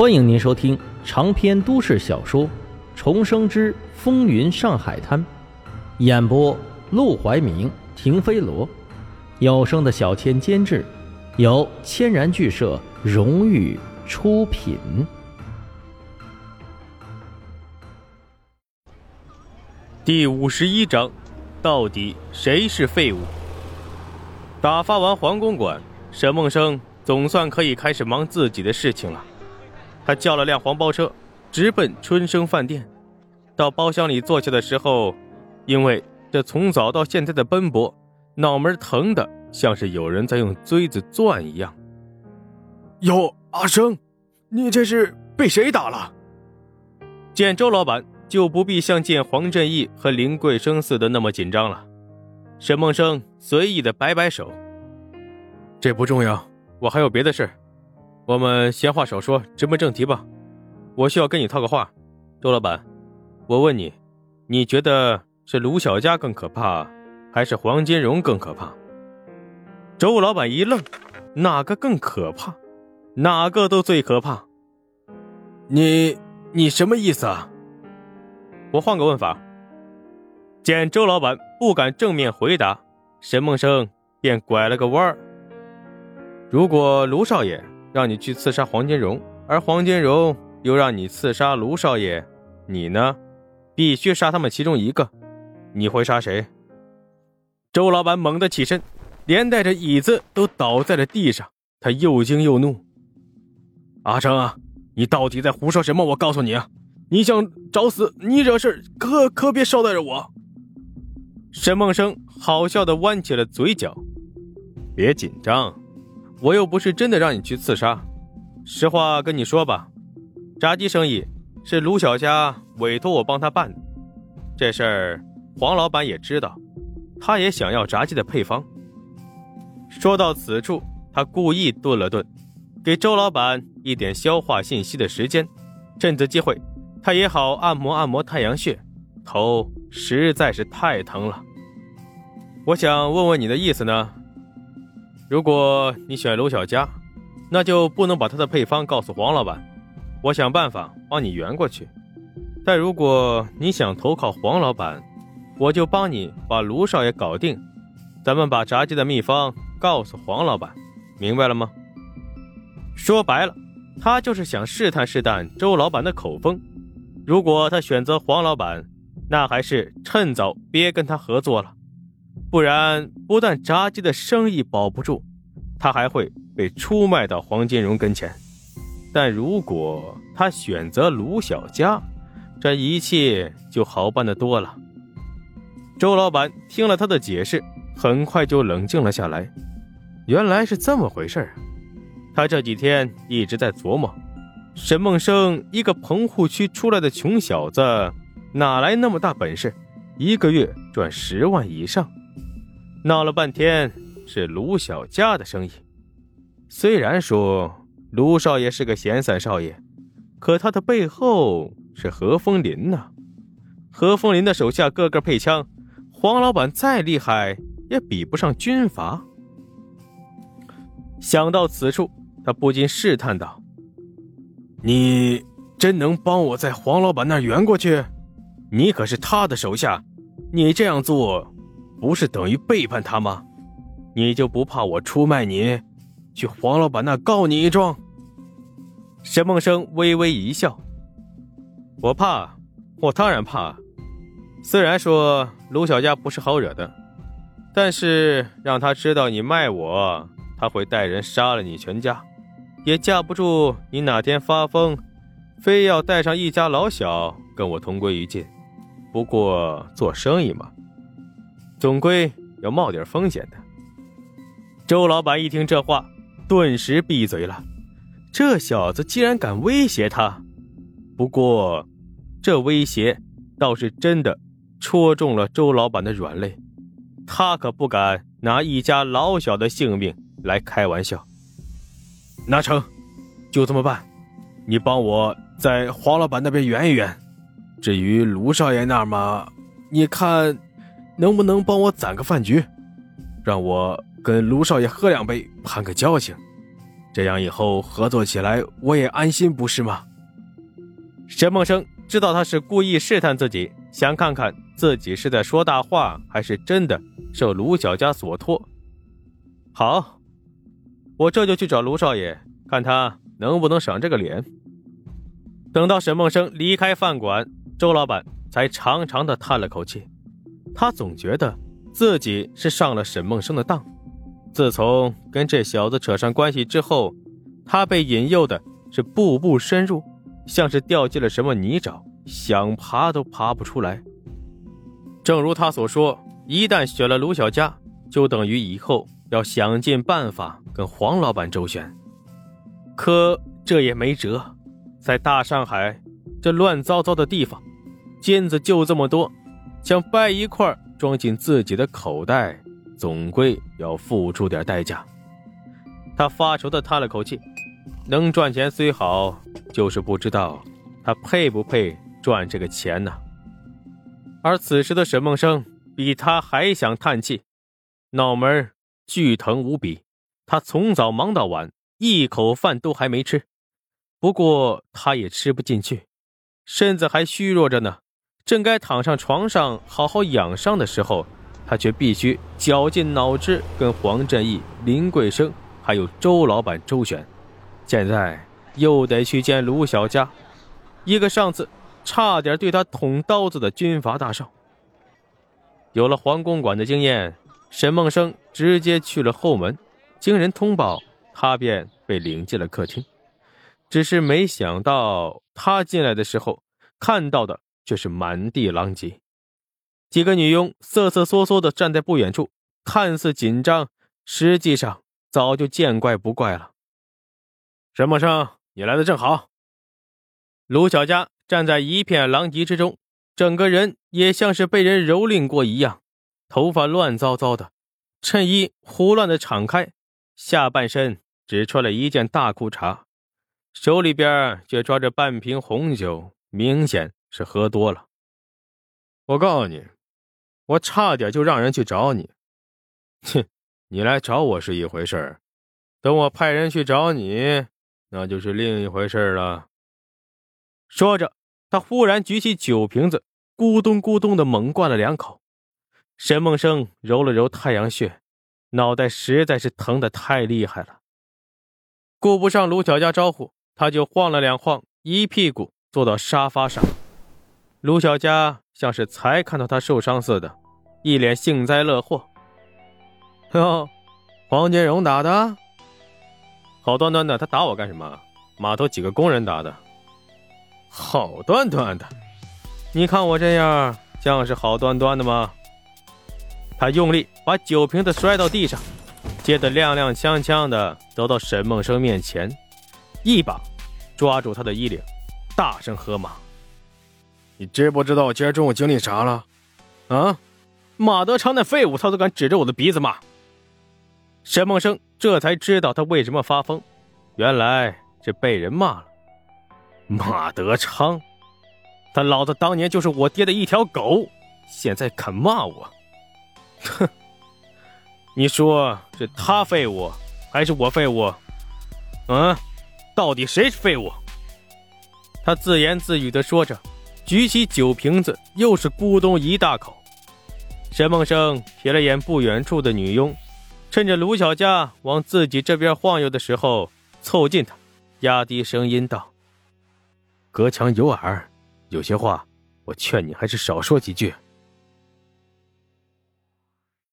欢迎您收听长篇都市小说《重生之风云上海滩》，演播：陆怀明、停飞罗，有声的小千监制，由千然剧社荣誉出品。第五十一章，到底谁是废物？打发完黄公馆，沈梦生总算可以开始忙自己的事情了。他叫了辆黄包车，直奔春生饭店。到包厢里坐下的时候，因为这从早到现在的奔波，脑门疼的像是有人在用锥子钻一样。哟，阿生，你这是被谁打了？见周老板就不必像见黄振义和林桂生似的那么紧张了。沈梦生随意的摆摆手：“这不重要，我还有别的事。”我们闲话少说，直奔正题吧。我需要跟你套个话，周老板，我问你，你觉得是卢小佳更可怕，还是黄金荣更可怕？周老板一愣，哪个更可怕？哪个都最可怕。你你什么意思啊？我换个问法。见周老板不敢正面回答，沈梦生便拐了个弯儿。如果卢少爷。让你去刺杀黄金荣，而黄金荣又让你刺杀卢少爷，你呢？必须杀他们其中一个，你会杀谁？周老板猛地起身，连带着椅子都倒在了地上。他又惊又怒：“阿成啊，你到底在胡说什么？我告诉你啊，你想找死，你惹事可可别捎带着我。”沈梦生好笑的弯起了嘴角：“别紧张。”我又不是真的让你去刺杀，实话跟你说吧，炸鸡生意是卢小佳委托我帮他办的，这事儿黄老板也知道，他也想要炸鸡的配方。说到此处，他故意顿了顿，给周老板一点消化信息的时间，趁此机会，他也好按摩按摩太阳穴，头实在是太疼了。我想问问你的意思呢？如果你选卢小佳，那就不能把他的配方告诉黄老板，我想办法帮你圆过去。但如果你想投靠黄老板，我就帮你把卢少爷搞定，咱们把炸鸡的秘方告诉黄老板，明白了吗？说白了，他就是想试探试探周老板的口风。如果他选择黄老板，那还是趁早别跟他合作了。不然，不但炸鸡的生意保不住，他还会被出卖到黄金荣跟前。但如果他选择卢小佳，这一切就好办得多了。周老板听了他的解释，很快就冷静了下来。原来是这么回事啊他这几天一直在琢磨：沈梦生一个棚户区出来的穷小子，哪来那么大本事，一个月赚十万以上？闹了半天是卢小佳的生意，虽然说卢少爷是个闲散少爷，可他的背后是何风林呐。何风林的手下个个配枪，黄老板再厉害也比不上军阀。想到此处，他不禁试探道：“你真能帮我在黄老板那儿圆过去？你可是他的手下，你这样做……”不是等于背叛他吗？你就不怕我出卖你，去黄老板那告你一状？沈梦生微微一笑：“我怕，我当然怕。虽然说卢小佳不是好惹的，但是让他知道你卖我，他会带人杀了你全家，也架不住你哪天发疯，非要带上一家老小跟我同归于尽。不过做生意嘛。”总归要冒点风险的。周老板一听这话，顿时闭嘴了。这小子竟然敢威胁他！不过，这威胁倒是真的戳中了周老板的软肋。他可不敢拿一家老小的性命来开玩笑。那成，就这么办。你帮我在黄老板那边圆一圆。至于卢少爷那儿嘛，你看。能不能帮我攒个饭局，让我跟卢少爷喝两杯，攀个交情？这样以后合作起来我也安心，不是吗？沈梦生知道他是故意试探自己，想看看自己是在说大话，还是真的受卢小佳所托。好，我这就去找卢少爷，看他能不能赏这个脸。等到沈梦生离开饭馆，周老板才长长的叹了口气。他总觉得自己是上了沈梦生的当。自从跟这小子扯上关系之后，他被引诱的是步步深入，像是掉进了什么泥沼，想爬都爬不出来。正如他所说，一旦选了卢小佳，就等于以后要想尽办法跟黄老板周旋。可这也没辙，在大上海这乱糟糟的地方，金子就这么多，想掰一块装进自己的口袋。总归要付出点代价。他发愁的叹了口气，能赚钱虽好，就是不知道他配不配赚这个钱呢。而此时的沈梦生比他还想叹气，脑门巨疼无比。他从早忙到晚，一口饭都还没吃。不过他也吃不进去，身子还虚弱着呢。正该躺上床上好好养伤的时候。他却必须绞尽脑汁跟黄振义、林桂生还有周老板周旋，现在又得去见卢小佳，一个上次差点对他捅刀子的军阀大少。有了黄公馆的经验，沈梦生直接去了后门，经人通报，他便被领进了客厅。只是没想到，他进来的时候看到的却是满地狼藉。几个女佣瑟瑟缩缩的站在不远处，看似紧张，实际上早就见怪不怪了。沈默生，你来的正好。卢小佳站在一片狼藉之中，整个人也像是被人蹂躏过一样，头发乱糟糟的，衬衣胡乱的敞开，下半身只穿了一件大裤衩，手里边却抓着半瓶红酒，明显是喝多了。我告诉你。我差点就让人去找你，哼！你来找我是一回事儿，等我派人去找你，那就是另一回事了。说着，他忽然举起酒瓶子，咕咚咕咚的猛灌了两口。沈梦生揉了揉太阳穴，脑袋实在是疼得太厉害了，顾不上卢小佳招呼，他就晃了两晃，一屁股坐到沙发上。卢小佳像是才看到他受伤似的。一脸幸灾乐祸。哟，黄金荣打的，好端端的，他打我干什么？码头几个工人打的。好端端的，你看我这样像是好端端的吗？他用力把酒瓶子摔到地上，接着踉踉跄跄的走到沈梦生面前，一把抓住他的衣领，大声喝骂：“你知不知道我今儿中午经历啥了？啊？”马德昌那废物，他都敢指着我的鼻子骂。沈梦生这才知道他为什么发疯，原来是被人骂了。马德昌，他老子当年就是我爹的一条狗，现在敢骂我，哼！你说是他废物，还是我废物？嗯，到底谁是废物？他自言自语的说着，举起酒瓶子，又是咕咚一大口。沈梦生瞥了眼不远处的女佣，趁着卢小佳往自己这边晃悠的时候，凑近她，压低声音道：“隔墙有耳，有些话，我劝你还是少说几句。”